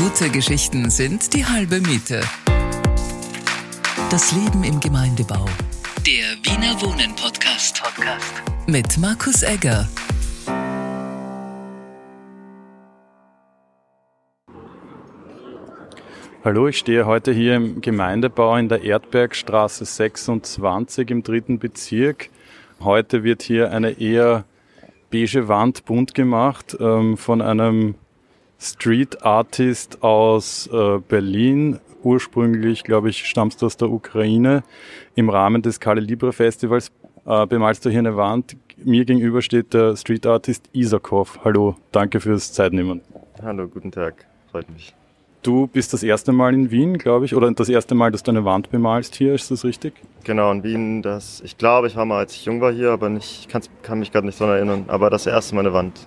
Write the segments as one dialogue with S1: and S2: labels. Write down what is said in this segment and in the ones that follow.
S1: Gute Geschichten sind die halbe Miete. Das Leben im Gemeindebau. Der Wiener Wohnen Podcast. Podcast. Mit Markus Egger.
S2: Hallo, ich stehe heute hier im Gemeindebau in der Erdbergstraße 26 im dritten Bezirk. Heute wird hier eine eher beige Wand bunt gemacht ähm, von einem Street Artist aus äh, Berlin. Ursprünglich, glaube ich, stammst du aus der Ukraine. Im Rahmen des Kale Libre Festivals äh, bemalst du hier eine Wand. Mir gegenüber steht der Street Artist Isakov. Hallo, danke fürs Zeitnehmen.
S3: Hallo, guten Tag, freut mich.
S2: Du bist das erste Mal in Wien, glaube ich, oder das erste Mal, dass du eine Wand bemalst hier, ist das richtig?
S3: Genau, in Wien, das, ich glaube, ich war mal, als ich jung war hier, aber nicht, ich kann mich gerade nicht daran erinnern, aber das erste Mal eine Wand.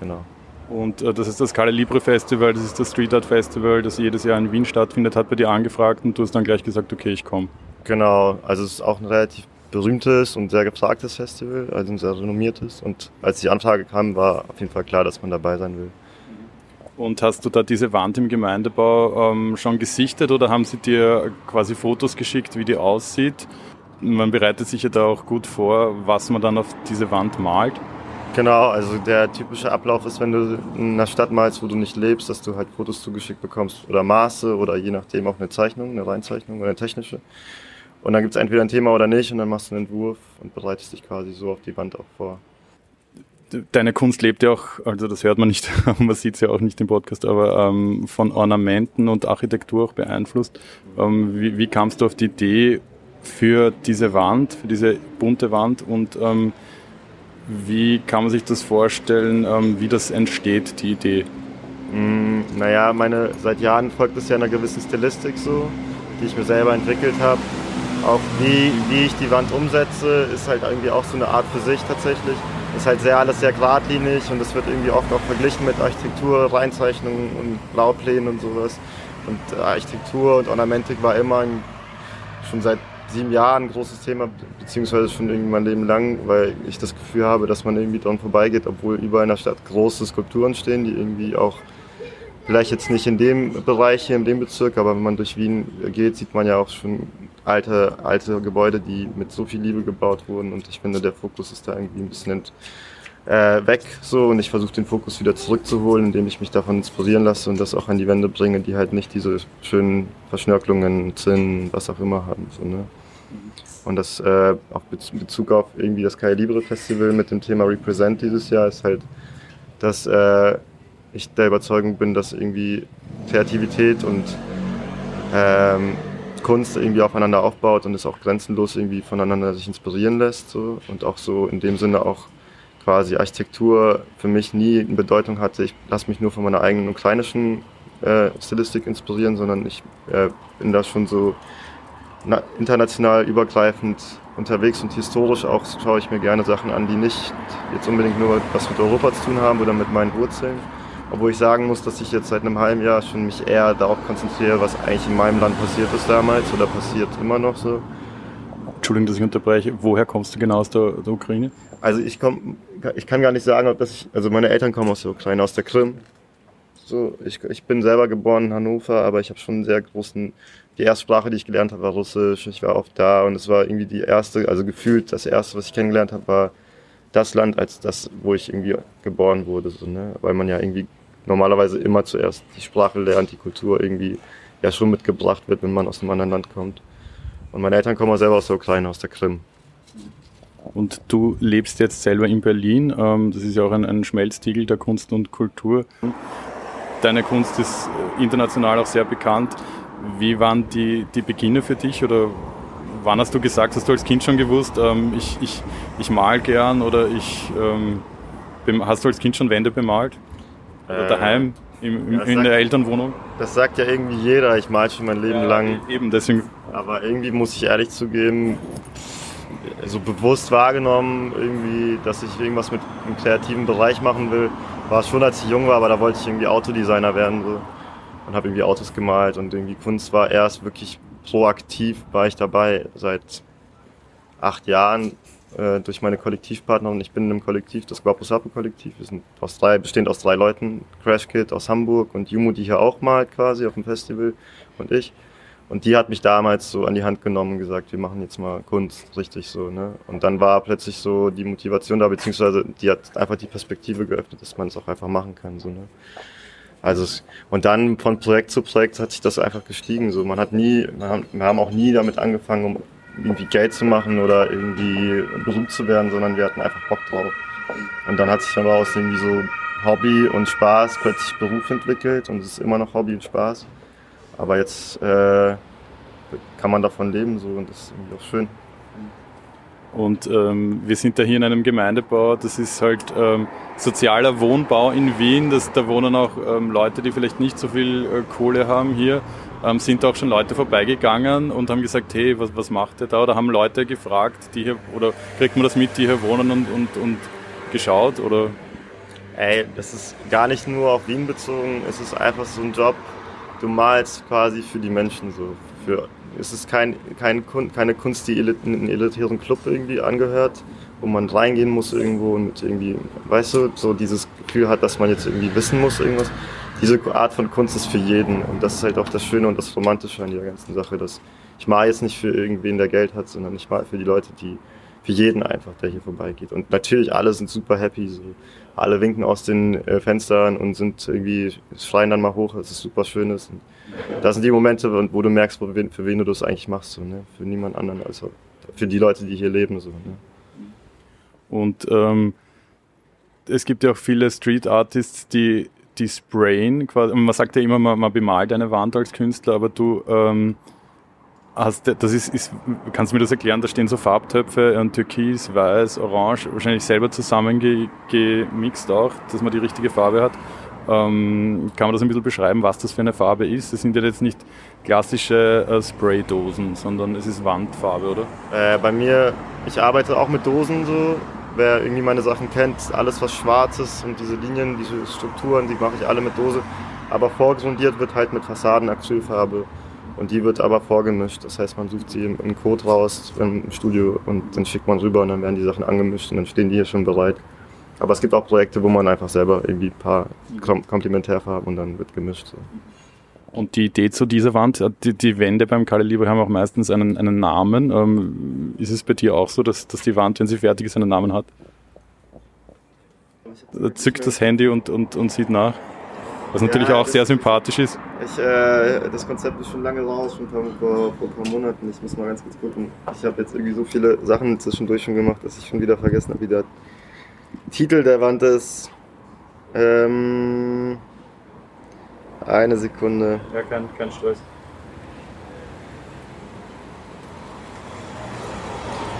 S3: Genau.
S2: Und äh, das ist das Kale Libre Festival, das ist das Street Art Festival, das jedes Jahr in Wien stattfindet, hat bei dir angefragt und du hast dann gleich gesagt, okay, ich komme.
S3: Genau, also es ist auch ein relativ berühmtes und sehr gefragtes Festival, also ein sehr renommiertes. Und als die Anfrage kam, war auf jeden Fall klar, dass man dabei sein will.
S2: Und hast du da diese Wand im Gemeindebau ähm, schon gesichtet oder haben sie dir quasi Fotos geschickt, wie die aussieht? Man bereitet sich ja da auch gut vor, was man dann auf diese Wand malt.
S3: Genau, also der typische Ablauf ist, wenn du in einer Stadt malst, wo du nicht lebst, dass du halt Fotos zugeschickt bekommst oder Maße oder je nachdem auch eine Zeichnung, eine Reinzeichnung oder eine technische. Und dann gibt es entweder ein Thema oder nicht und dann machst du einen Entwurf und bereitest dich quasi so auf die Wand auch vor
S2: deine Kunst lebt ja auch, also das hört man nicht, man sieht es ja auch nicht im Podcast, aber ähm, von Ornamenten und Architektur auch beeinflusst. Ähm, wie, wie kamst du auf die Idee für diese Wand, für diese bunte Wand und ähm, wie kann man sich das vorstellen, ähm, wie das entsteht, die Idee?
S3: Mm, naja, meine, seit Jahren folgt es ja einer gewissen Stilistik so, die ich mir selber entwickelt habe. Auch wie, wie ich die Wand umsetze, ist halt irgendwie auch so eine Art für sich tatsächlich ist halt sehr alles sehr geradlinig und es wird irgendwie oft auch verglichen mit Architektur, Reinzeichnungen und Blauplänen und sowas. Und äh, Architektur und Ornamentik war immer schon seit sieben Jahren ein großes Thema, beziehungsweise schon irgendwie mein Leben lang, weil ich das Gefühl habe, dass man irgendwie dran vorbeigeht, obwohl überall in der Stadt große Skulpturen stehen, die irgendwie auch vielleicht jetzt nicht in dem Bereich hier, in dem Bezirk, aber wenn man durch Wien geht, sieht man ja auch schon alte, alte Gebäude, die mit so viel Liebe gebaut wurden. Und ich finde, der Fokus ist da irgendwie ein bisschen äh, weg so und ich versuche den Fokus wieder zurückzuholen, indem ich mich davon inspirieren lasse und das auch an die Wände bringe, die halt nicht diese schönen Verschnörkelungen, Zinnen, was auch immer haben. So, ne? Und das äh, auch in Bezug auf irgendwie das Kai Libre Festival mit dem Thema Represent dieses Jahr ist halt, dass äh, ich der Überzeugung bin, dass irgendwie Kreativität und ähm, Kunst irgendwie aufeinander aufbaut und es auch grenzenlos irgendwie voneinander sich inspirieren lässt. So. Und auch so in dem Sinne auch quasi Architektur für mich nie eine Bedeutung hatte. Ich lasse mich nur von meiner eigenen ukrainischen äh, Stilistik inspirieren, sondern ich äh, bin da schon so international übergreifend unterwegs und historisch auch schaue ich mir gerne Sachen an, die nicht jetzt unbedingt nur was mit Europa zu tun haben oder mit meinen Wurzeln, obwohl ich sagen muss, dass ich jetzt seit einem halben Jahr schon mich eher darauf konzentriere, was eigentlich in meinem Land passiert ist damals oder passiert immer noch so.
S2: Entschuldigung, dass ich unterbreche. Woher kommst du genau aus der, der Ukraine?
S3: Also ich komme, ich kann gar nicht sagen, ob das, ich, also meine Eltern kommen aus der Ukraine, aus der Krim. So, ich, ich bin selber geboren in Hannover, aber ich habe schon einen sehr großen, die erste Sprache, die ich gelernt habe, war Russisch. Ich war oft da und es war irgendwie die erste, also gefühlt das erste, was ich kennengelernt habe, war das Land als das, wo ich irgendwie geboren wurde, so, ne? weil man ja irgendwie normalerweise immer zuerst die Sprache lernt, die Kultur irgendwie ja schon mitgebracht wird, wenn man aus einem anderen Land kommt. Und meine Eltern kommen auch selber aus der Ukraine, aus der Krim.
S2: Und du lebst jetzt selber in Berlin. Ähm, das ist ja auch ein, ein Schmelztiegel der Kunst und Kultur. Deine Kunst ist international auch sehr bekannt. Wie waren die, die Beginne für dich oder wann hast du gesagt, hast du als Kind schon gewusst, ähm, ich, ich, ich mal gern oder ich, ähm, hast du als Kind schon Wände bemalt? Oder äh, daheim im, im, in sagt, der Elternwohnung?
S3: Das sagt ja irgendwie jeder, ich mal schon mein Leben ja, lang.
S2: Eben, deswegen.
S3: Aber irgendwie muss ich ehrlich zugeben, so bewusst wahrgenommen, irgendwie, dass ich irgendwas mit einem kreativen Bereich machen will, war es schon, als ich jung war, aber da wollte ich irgendwie Autodesigner werden so, und habe irgendwie Autos gemalt und irgendwie Kunst war erst wirklich proaktiv, war ich dabei seit acht Jahren äh, durch meine Kollektivpartner und ich bin in einem Kollektiv, das Guapo Sapo Kollektiv. Wir sind aus drei, bestehend aus drei Leuten. Crash Kid aus Hamburg und Jumu, die hier auch malt quasi auf dem Festival und ich. Und die hat mich damals so an die Hand genommen und gesagt, wir machen jetzt mal Kunst, richtig so, ne? Und dann war plötzlich so die Motivation da, beziehungsweise die hat einfach die Perspektive geöffnet, dass man es auch einfach machen kann, so, ne? Also, es, und dann von Projekt zu Projekt hat sich das einfach gestiegen, so. Man hat nie, wir haben auch nie damit angefangen, um irgendwie Geld zu machen oder irgendwie berühmt zu werden, sondern wir hatten einfach Bock drauf. Und dann hat sich aber aus irgendwie so Hobby und Spaß plötzlich Beruf entwickelt und es ist immer noch Hobby und Spaß. Aber jetzt äh, kann man davon leben so und das ist irgendwie auch schön.
S2: Und ähm, wir sind da hier in einem Gemeindebau, das ist halt ähm, sozialer Wohnbau in Wien. Das, da wohnen auch ähm, Leute, die vielleicht nicht so viel äh, Kohle haben hier. Ähm, sind auch schon Leute vorbeigegangen und haben gesagt, hey, was, was macht ihr da? Oder haben Leute gefragt, die hier, oder kriegt man das mit, die hier wohnen und, und, und geschaut? Oder?
S3: Ey, das ist gar nicht nur auf Wien bezogen, es ist einfach so ein Job, du malst quasi für die Menschen so. Für, es ist kein, kein, keine Kunst, die einen elitären Club irgendwie angehört, wo man reingehen muss irgendwo und irgendwie, weißt du, so dieses Gefühl hat, dass man jetzt irgendwie wissen muss irgendwas. Diese Art von Kunst ist für jeden und das ist halt auch das Schöne und das Romantische an der ganzen Sache, dass ich mal jetzt nicht für irgendwen, der Geld hat, sondern ich mal für die Leute, die, für jeden einfach, der hier vorbeigeht. Und natürlich alle sind super happy, so alle winken aus den äh, Fenstern und sind irgendwie, schreien dann mal hoch, dass es super schön ist. Und das sind die Momente, wo du merkst, für wen, für wen du das eigentlich machst. So, ne? Für niemand anderen, also für die Leute, die hier leben. So, ne?
S2: Und ähm, es gibt ja auch viele Street Artists, die, die sprayen. Quasi. Man sagt ja immer, man, man bemalt eine Wand als Künstler, aber du ähm, hast, das ist, ist, kannst du mir das erklären? Da stehen so Farbtöpfe, Türkis, Weiß, Orange, wahrscheinlich selber zusammengemixt auch, dass man die richtige Farbe hat. Ähm, kann man das ein bisschen beschreiben, was das für eine Farbe ist? Das sind ja jetzt nicht klassische äh, Spraydosen, sondern es ist Wandfarbe, oder?
S3: Äh, bei mir, ich arbeite auch mit Dosen so. Wer irgendwie meine Sachen kennt, alles was schwarz ist und diese Linien, diese Strukturen, die mache ich alle mit Dose. Aber vorgrundiert wird halt mit Fassadenacrylfarbe. Und die wird aber vorgemischt. Das heißt, man sucht sie im Code raus im Studio und dann schickt man rüber und dann werden die Sachen angemischt und dann stehen die hier schon bereit. Aber es gibt auch Projekte, wo man einfach selber irgendwie ein paar Komplementärfarben und dann wird gemischt. So.
S2: Und die Idee zu dieser Wand, die, die Wände beim Kalle Libre haben auch meistens einen, einen Namen. Ähm, ist es bei dir auch so, dass, dass die Wand, wenn sie fertig ist, einen Namen hat? Zückt das Handy und, und, und sieht nach. Was natürlich ja, auch sehr sympathisch ist.
S3: Ich, äh, das Konzept ist schon lange raus, schon vor, vor, vor ein paar Monaten. Ich muss mal ganz kurz gucken. Ich habe jetzt irgendwie so viele Sachen zwischendurch schon gemacht, dass ich schon wieder vergessen habe, wie der Titel der Wand ist. Ähm, eine Sekunde.
S2: Ja, kein, kein Stress.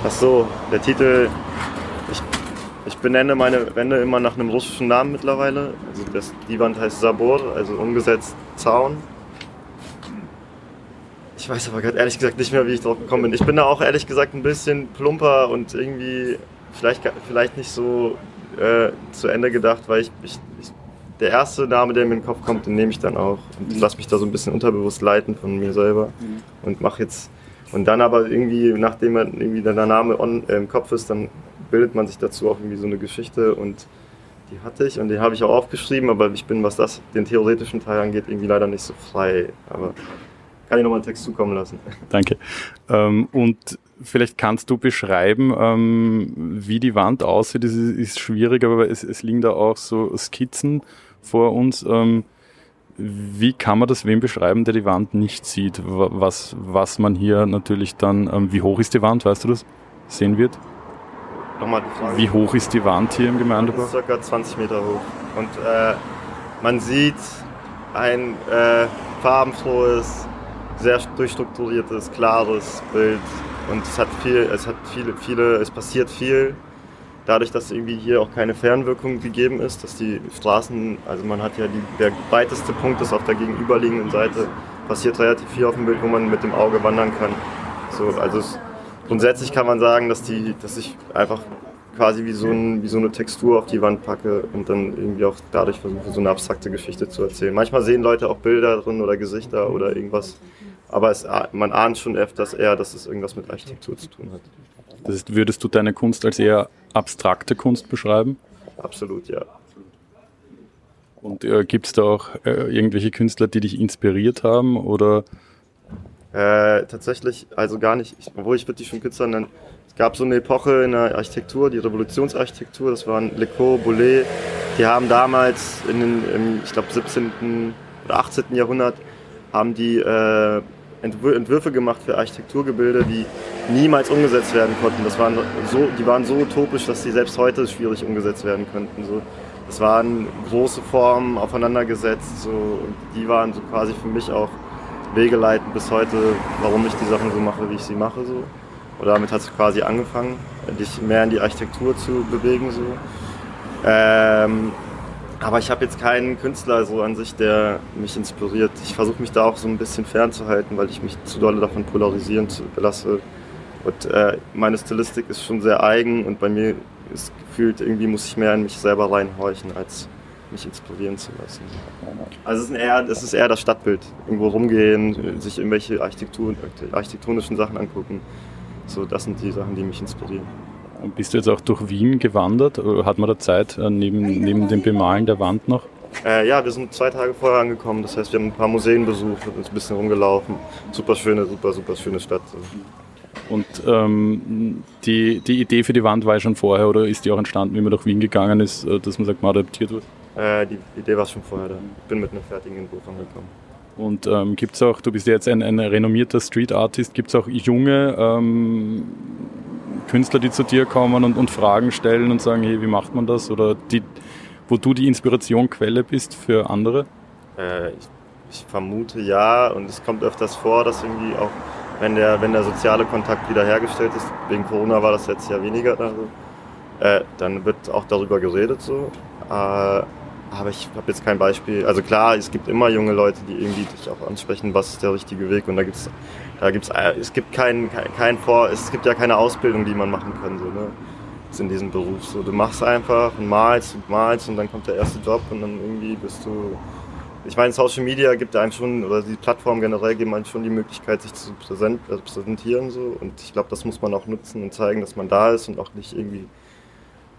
S3: Ach so, der Titel ich benenne meine Wände immer nach einem russischen Namen mittlerweile. Also das, die Wand heißt Sabor, also umgesetzt Zaun. Ich weiß aber gerade ehrlich gesagt nicht mehr, wie ich drauf gekommen bin. Ich bin da auch ehrlich gesagt ein bisschen plumper und irgendwie vielleicht, vielleicht nicht so äh, zu Ende gedacht, weil ich, ich, ich, der erste Name, der mir in den Kopf kommt, den nehme ich dann auch und lasse mich da so ein bisschen unterbewusst leiten von mir selber mhm. und mache jetzt und dann aber irgendwie, nachdem man irgendwie der Name on, äh, im Kopf ist, dann bildet man sich dazu auch irgendwie so eine Geschichte und die hatte ich und die habe ich auch aufgeschrieben, aber ich bin, was das den theoretischen Teil angeht, irgendwie leider nicht so frei. Aber kann ich nochmal einen Text zukommen lassen.
S2: Danke. Ähm, und vielleicht kannst du beschreiben, ähm, wie die Wand aussieht. Das ist, ist schwierig, aber es, es, liegen da auch so Skizzen vor uns. Ähm, wie kann man das wem beschreiben, der die Wand nicht sieht? Was, was man hier natürlich dann, ähm, wie hoch ist die Wand, weißt du das, sehen wird?
S3: Nochmal die Frage.
S2: Wie hoch ist die Wand hier im Gemeindebau?
S3: Circa 20 Meter hoch. Und äh, man sieht ein äh, farbenfrohes, sehr durchstrukturiertes, klares Bild. Und es hat viel, es hat viele, viele, es passiert viel. Dadurch, dass irgendwie hier auch keine Fernwirkung gegeben ist, dass die Straßen, also man hat ja die, der weiteste Punkt ist auf der gegenüberliegenden Seite, passiert relativ viel auf dem Bild, wo man mit dem Auge wandern kann. So, also es, grundsätzlich kann man sagen, dass, die, dass ich einfach quasi wie so, ein, wie so eine Textur auf die Wand packe und dann irgendwie auch dadurch versuche, so eine abstrakte Geschichte zu erzählen. Manchmal sehen Leute auch Bilder drin oder Gesichter oder irgendwas, aber es, man ahnt schon öfters eher, dass es irgendwas mit Architektur zu tun hat.
S2: Das heißt, würdest du deine Kunst als eher abstrakte Kunst beschreiben?
S3: Absolut, ja.
S2: Und äh, gibt es da auch äh, irgendwelche Künstler, die dich inspiriert haben oder?
S3: Äh, tatsächlich, also gar nicht, ich, obwohl ich die schon Künstler nennen. Es gab so eine Epoche in der Architektur, die Revolutionsarchitektur, das waren Lecoq, Boulez, die haben damals in den, im, ich glaube, 17. oder 18. Jahrhundert haben die äh, Entwürfe gemacht für Architekturgebilde, die niemals umgesetzt werden konnten. Das waren so, die waren so utopisch, dass sie selbst heute schwierig umgesetzt werden könnten. So. Das waren große Formen aufeinandergesetzt, so, und die waren so quasi für mich auch wegeleitend bis heute, warum ich die Sachen so mache, wie ich sie mache. So. Oder damit hat es quasi angefangen, dich mehr in die Architektur zu bewegen. So. Ähm, aber ich habe jetzt keinen Künstler so an sich, der mich inspiriert. Ich versuche mich da auch so ein bisschen fernzuhalten, weil ich mich zu doll davon polarisieren lasse. Und äh, meine Stilistik ist schon sehr eigen und bei mir ist gefühlt, irgendwie muss ich mehr in mich selber reinhorchen, als mich inspirieren zu lassen. Also es ist eher, es ist eher das Stadtbild. Irgendwo rumgehen, sich irgendwelche Architektur, architektonischen Sachen angucken. So, das sind die Sachen, die mich inspirieren.
S2: Und bist du jetzt auch durch Wien gewandert? Hat man da Zeit äh, neben, neben dem Bemalen der Wand noch?
S3: Äh, ja, wir sind zwei Tage vorher angekommen. Das heißt, wir haben ein paar Museen besucht, und uns ein bisschen rumgelaufen. Super schöne, super, super schöne Stadt.
S2: Und ähm, die, die Idee für die Wand war ja schon vorher oder ist die auch entstanden, wie man durch Wien gegangen ist, äh, dass man sagt, man adaptiert wird?
S3: Äh, die Idee war schon vorher da. Ich bin mit einem fertigen Entwurf angekommen.
S2: Und ähm, gibt es auch, du bist ja jetzt ein, ein renommierter Street Artist, gibt es auch junge ähm, Künstler, die zu dir kommen und, und Fragen stellen und sagen, hey, wie macht man das? Oder die, wo du die Inspirationquelle bist für andere?
S3: Äh, ich, ich, vermute ja und es kommt öfters vor, dass irgendwie auch, wenn der, wenn der soziale Kontakt wiederhergestellt ist, wegen Corona war das jetzt ja weniger, also, äh, dann wird auch darüber geredet so. Äh, aber ich habe jetzt kein Beispiel. Also klar, es gibt immer junge Leute, die irgendwie dich auch ansprechen, was ist der richtige Weg. Und da gibt's, da gibt's, äh, es gibt kein, kein, kein Vor, es gibt ja keine Ausbildung, die man machen kann, so, ne? in diesem Beruf. So, du machst einfach und malst und malst und dann kommt der erste Job und dann irgendwie bist du. Ich meine, Social Media gibt einem schon, oder die Plattformen generell geben einem schon die Möglichkeit, sich zu also präsentieren. So. Und ich glaube, das muss man auch nutzen und zeigen, dass man da ist und auch nicht irgendwie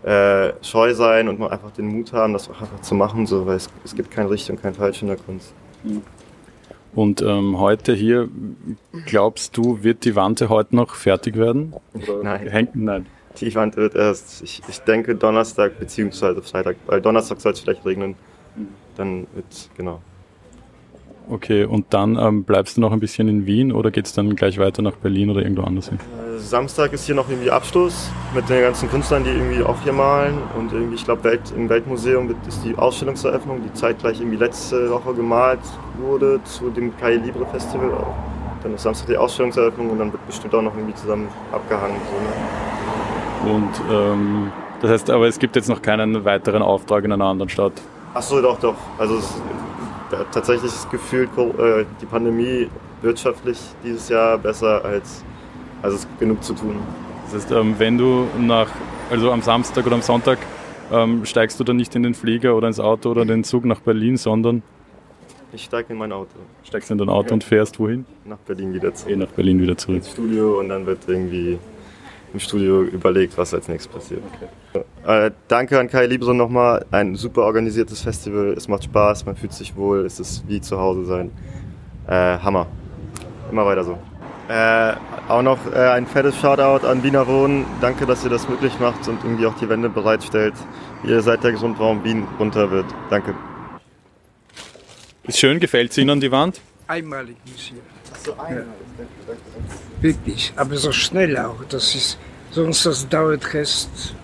S3: äh, scheu sein und mal einfach den Mut haben, das auch einfach zu machen, so, weil es, es gibt kein richtig und kein falsch in der Kunst.
S2: Und ähm, heute hier, glaubst du, wird die Wand heute noch fertig werden?
S3: Nein. Hängt, nein. Die Wand wird erst, ich, ich denke Donnerstag bzw. Freitag, weil Donnerstag soll es vielleicht regnen. Dann wird, genau.
S2: Okay, und dann ähm, bleibst du noch ein bisschen in Wien oder geht es dann gleich weiter nach Berlin oder irgendwo anders hin?
S3: Äh, Samstag ist hier noch irgendwie Abschluss mit den ganzen Künstlern, die irgendwie auch hier malen. Und irgendwie, ich glaube, Welt, im Weltmuseum ist die Ausstellungseröffnung, die zeitgleich irgendwie letzte Woche gemalt wurde zu dem Kai Libre Festival. Dann ist Samstag die Ausstellungseröffnung und dann wird bestimmt auch noch irgendwie zusammen abgehangen.
S2: So, ne? Und ähm, das heißt aber, es gibt jetzt noch keinen weiteren Auftrag in einer anderen Stadt?
S3: Ach so, doch, doch. Also es, tatsächlich das Gefühl, äh, die Pandemie wirtschaftlich dieses Jahr besser als, als es genug zu tun.
S2: Das heißt, ähm, wenn du nach, also am Samstag oder am Sonntag ähm, steigst du dann nicht in den Flieger oder ins Auto oder den Zug nach Berlin, sondern
S3: ich steige in mein Auto.
S2: Steigst in dein Auto ja. und fährst wohin?
S3: Nach Berlin wieder
S2: zurück. Eh nach Berlin wieder zurück.
S3: Ins Studio und dann wird irgendwie im Studio überlegt, was als nächstes passiert. Okay. Äh, danke an Kai Liebson nochmal. Ein super organisiertes Festival. Es macht Spaß, man fühlt sich wohl. Es ist wie zu Hause sein. Äh, Hammer. Immer weiter so. Äh, auch noch äh, ein fettes Shoutout an Wiener Wohnen. Danke, dass ihr das möglich macht und irgendwie auch die Wände bereitstellt. Ihr seid der Grund, warum Wien runter wird. Danke.
S2: Ist schön, gefällt es Ihnen an die Wand?
S4: Einmalig ist hier. So einmalig. Ja. Wirklich, aber so schnell auch. Das ist, sonst das dauert erst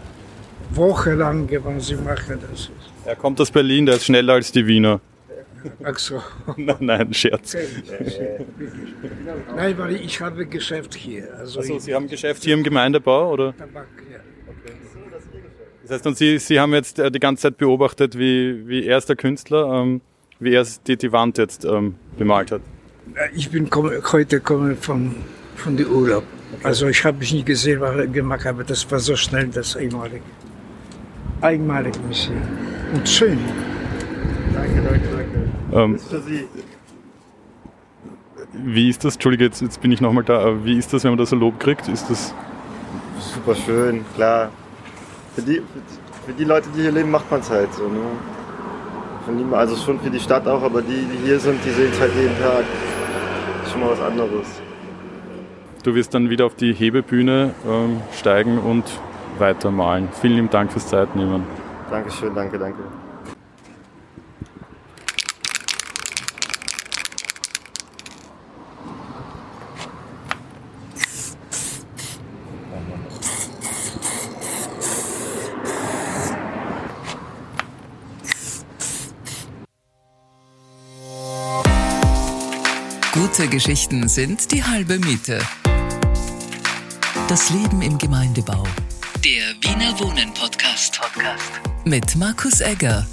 S4: wochenlang, wenn sie machen das.
S2: Er kommt aus Berlin, der ist schneller als die Wiener.
S4: Ach so.
S2: nein, nein, Scherz.
S4: nein, weil ich habe Geschäft hier. Also,
S2: also Sie haben Geschäft hier im Gemeindebau, oder? Tabak, ja. Das heißt, und Sie, Sie haben jetzt äh, die ganze Zeit beobachtet, wie, wie er ist der Künstler, ähm, wie er die, die Wand jetzt ähm, bemalt hat.
S4: Ich bin komm, heute komme von, von dem Urlaub. Okay. Also ich habe es nicht gesehen, was er gemacht hat, aber das war so schnell, das einmalig. Einmalig Museum. Und schön.
S3: Danke, danke, danke. Ähm, das ist für Sie.
S2: Wie ist das, Entschuldige, jetzt, jetzt bin ich nochmal da, wie ist das, wenn man da so Lob kriegt? Ist das
S3: super schön, klar. Für die, für die Leute, die hier leben, macht man es halt so. Ne? Die, also schon für die Stadt auch, aber die, die hier sind, die sehen es halt jeden Tag. Das ist schon mal was anderes.
S2: Du wirst dann wieder auf die Hebebühne ähm, steigen und weitermalen. Vielen lieben Dank fürs Zeitnehmen.
S3: Dankeschön, danke, danke.
S1: Geschichten sind die halbe Miete. Das Leben im Gemeindebau. Der Wiener Wohnen Podcast. Podcast. Mit Markus Egger.